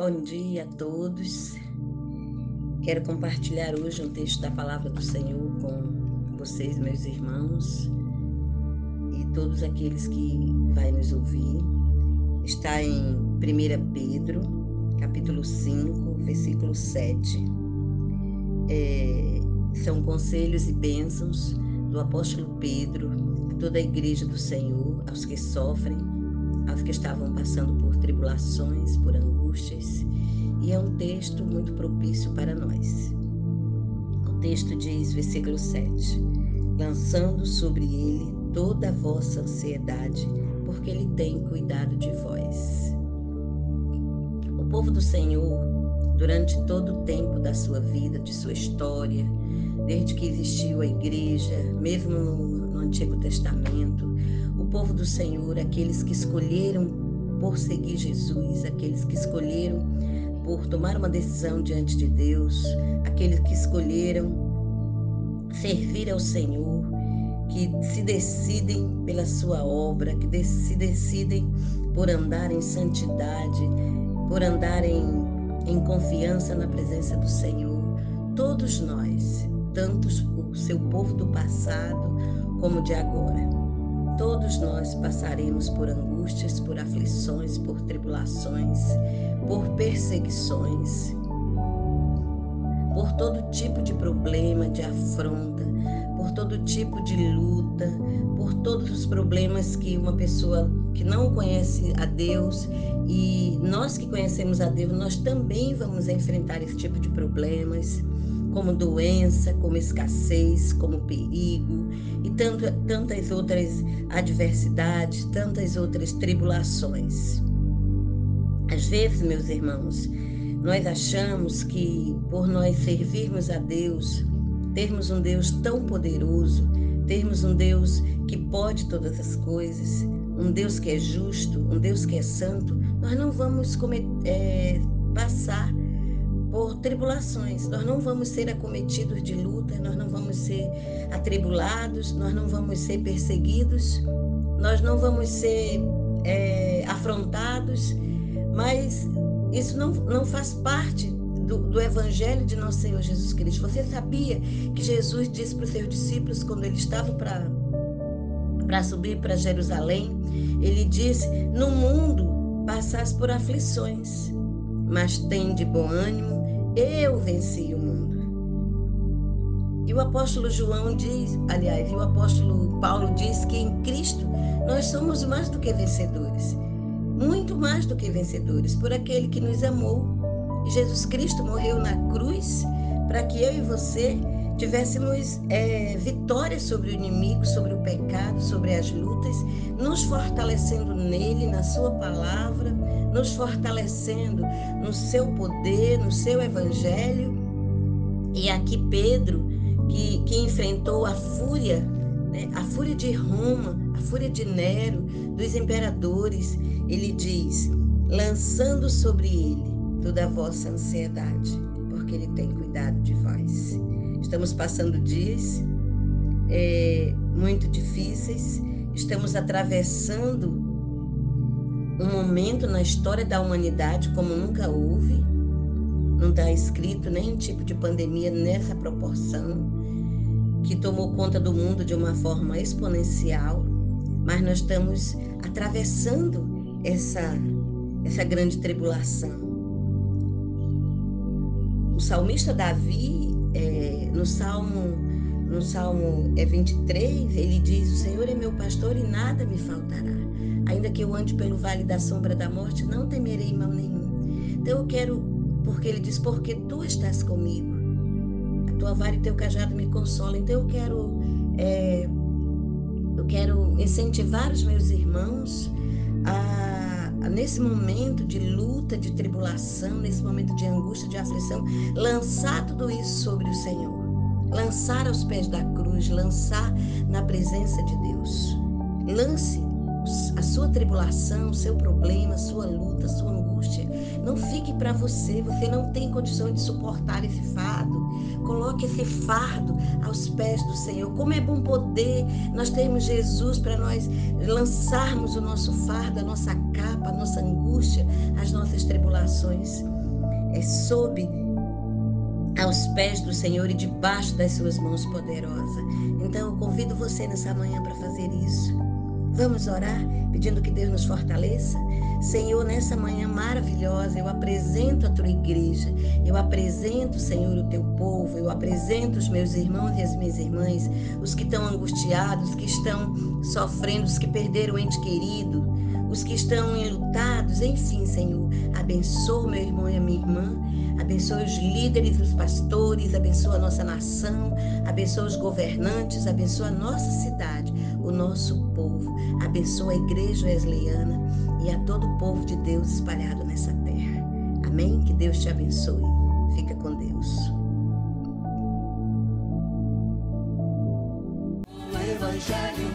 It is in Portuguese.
Bom dia a todos. Quero compartilhar hoje um texto da palavra do Senhor com vocês, meus irmãos, e todos aqueles que vai nos ouvir. Está em 1 Pedro, capítulo 5, versículo 7. É, são conselhos e bênçãos do apóstolo Pedro a toda a igreja do Senhor, aos que sofrem, aos que estavam passando por tribulações, por angústias, é um texto muito propício para nós. O texto diz, versículo 7: Lançando sobre ele toda a vossa ansiedade, porque ele tem cuidado de vós. O povo do Senhor, durante todo o tempo da sua vida, de sua história, desde que existiu a igreja, mesmo no, no Antigo Testamento, o povo do Senhor, aqueles que escolheram por seguir Jesus, aqueles que escolheram por tomar uma decisão diante de Deus, aqueles que escolheram servir ao Senhor, que se decidem pela sua obra, que se decidem por andar em santidade, por andar em, em confiança na presença do Senhor. Todos nós, tanto o seu povo do passado como de agora, todos nós passaremos por angústias, por aflições, por tribulações, por perseguições, por todo tipo de problema, de afronta, por todo tipo de luta, por todos os problemas que uma pessoa que não conhece a Deus e nós que conhecemos a Deus, nós também vamos enfrentar esse tipo de problemas, como doença, como escassez, como perigo e tanto, tantas outras adversidades, tantas outras tribulações. Às vezes, meus irmãos, nós achamos que por nós servirmos a Deus, termos um Deus tão poderoso, termos um Deus que pode todas as coisas, um Deus que é justo, um Deus que é santo, nós não vamos é, passar por tribulações, nós não vamos ser acometidos de luta, nós não vamos ser atribulados, nós não vamos ser perseguidos, nós não vamos ser é, afrontados mas isso não, não faz parte do, do, Evangelho de nosso Senhor Jesus Cristo. Você sabia que Jesus disse para os seus discípulos, quando ele estava para subir para Jerusalém, ele disse: No mundo passais por aflições, mas tem de bom ânimo, eu venci o mundo. E o apóstolo João diz, aliás, e o apóstolo Paulo diz que em Cristo nós somos mais do que vencedores muito mais do que vencedores, por aquele que nos amou. Jesus Cristo morreu na cruz para que eu e você tivéssemos é, vitória sobre o inimigo, sobre o pecado, sobre as lutas, nos fortalecendo nele, na sua palavra, nos fortalecendo no seu poder, no seu evangelho. E aqui Pedro, que, que enfrentou a fúria, né, a fúria de Roma, a fúria de Nero, dos imperadores, ele diz: lançando sobre ele toda a vossa ansiedade, porque ele tem cuidado de vós. Estamos passando dias é, muito difíceis, estamos atravessando um momento na história da humanidade como nunca houve. Não está escrito nenhum tipo de pandemia nessa proporção que tomou conta do mundo de uma forma exponencial mas nós estamos atravessando essa, essa grande tribulação. O salmista Davi, é, no Salmo, no Salmo é 23, ele diz: O Senhor é meu pastor e nada me faltará. Ainda que eu ande pelo vale da sombra da morte, não temerei mal nenhum. Então eu quero, porque ele diz: Porque tu estás comigo. A tua vara e teu cajado me consolam. Então eu quero. É, eu quero incentivar os meus irmãos a, nesse momento de luta, de tribulação, nesse momento de angústia, de aflição, lançar tudo isso sobre o Senhor. Lançar aos pés da cruz, lançar na presença de Deus. Lance a sua tribulação, o seu problema, a sua luta, a sua angústia. Não fique para você, você não tem condições de suportar esse fardo. Coloque esse fardo aos pés do Senhor. Como é bom poder nós termos Jesus para nós lançarmos o nosso fardo, a nossa capa, a nossa angústia, as nossas tribulações. É sob aos pés do Senhor e debaixo das suas mãos poderosas. Então eu convido você nessa manhã para fazer isso. Vamos orar pedindo que Deus nos fortaleça? Senhor, nessa manhã maravilhosa, eu apresento a tua igreja, eu apresento, Senhor, o teu povo, eu apresento os meus irmãos e as minhas irmãs, os que estão angustiados, que estão sofrendo, os que perderam o ente querido, os que estão enlutados, enfim, Senhor, abençoa meu irmão e a minha irmã, abençoa os líderes, os pastores, abençoa a nossa nação, abençoa os governantes, abençoa a nossa cidade, o nosso povo, abençoa a igreja wesleyana e a todo o povo de Deus espalhado nessa terra. Amém? Que Deus te abençoe. Fica com Deus. O Evangelho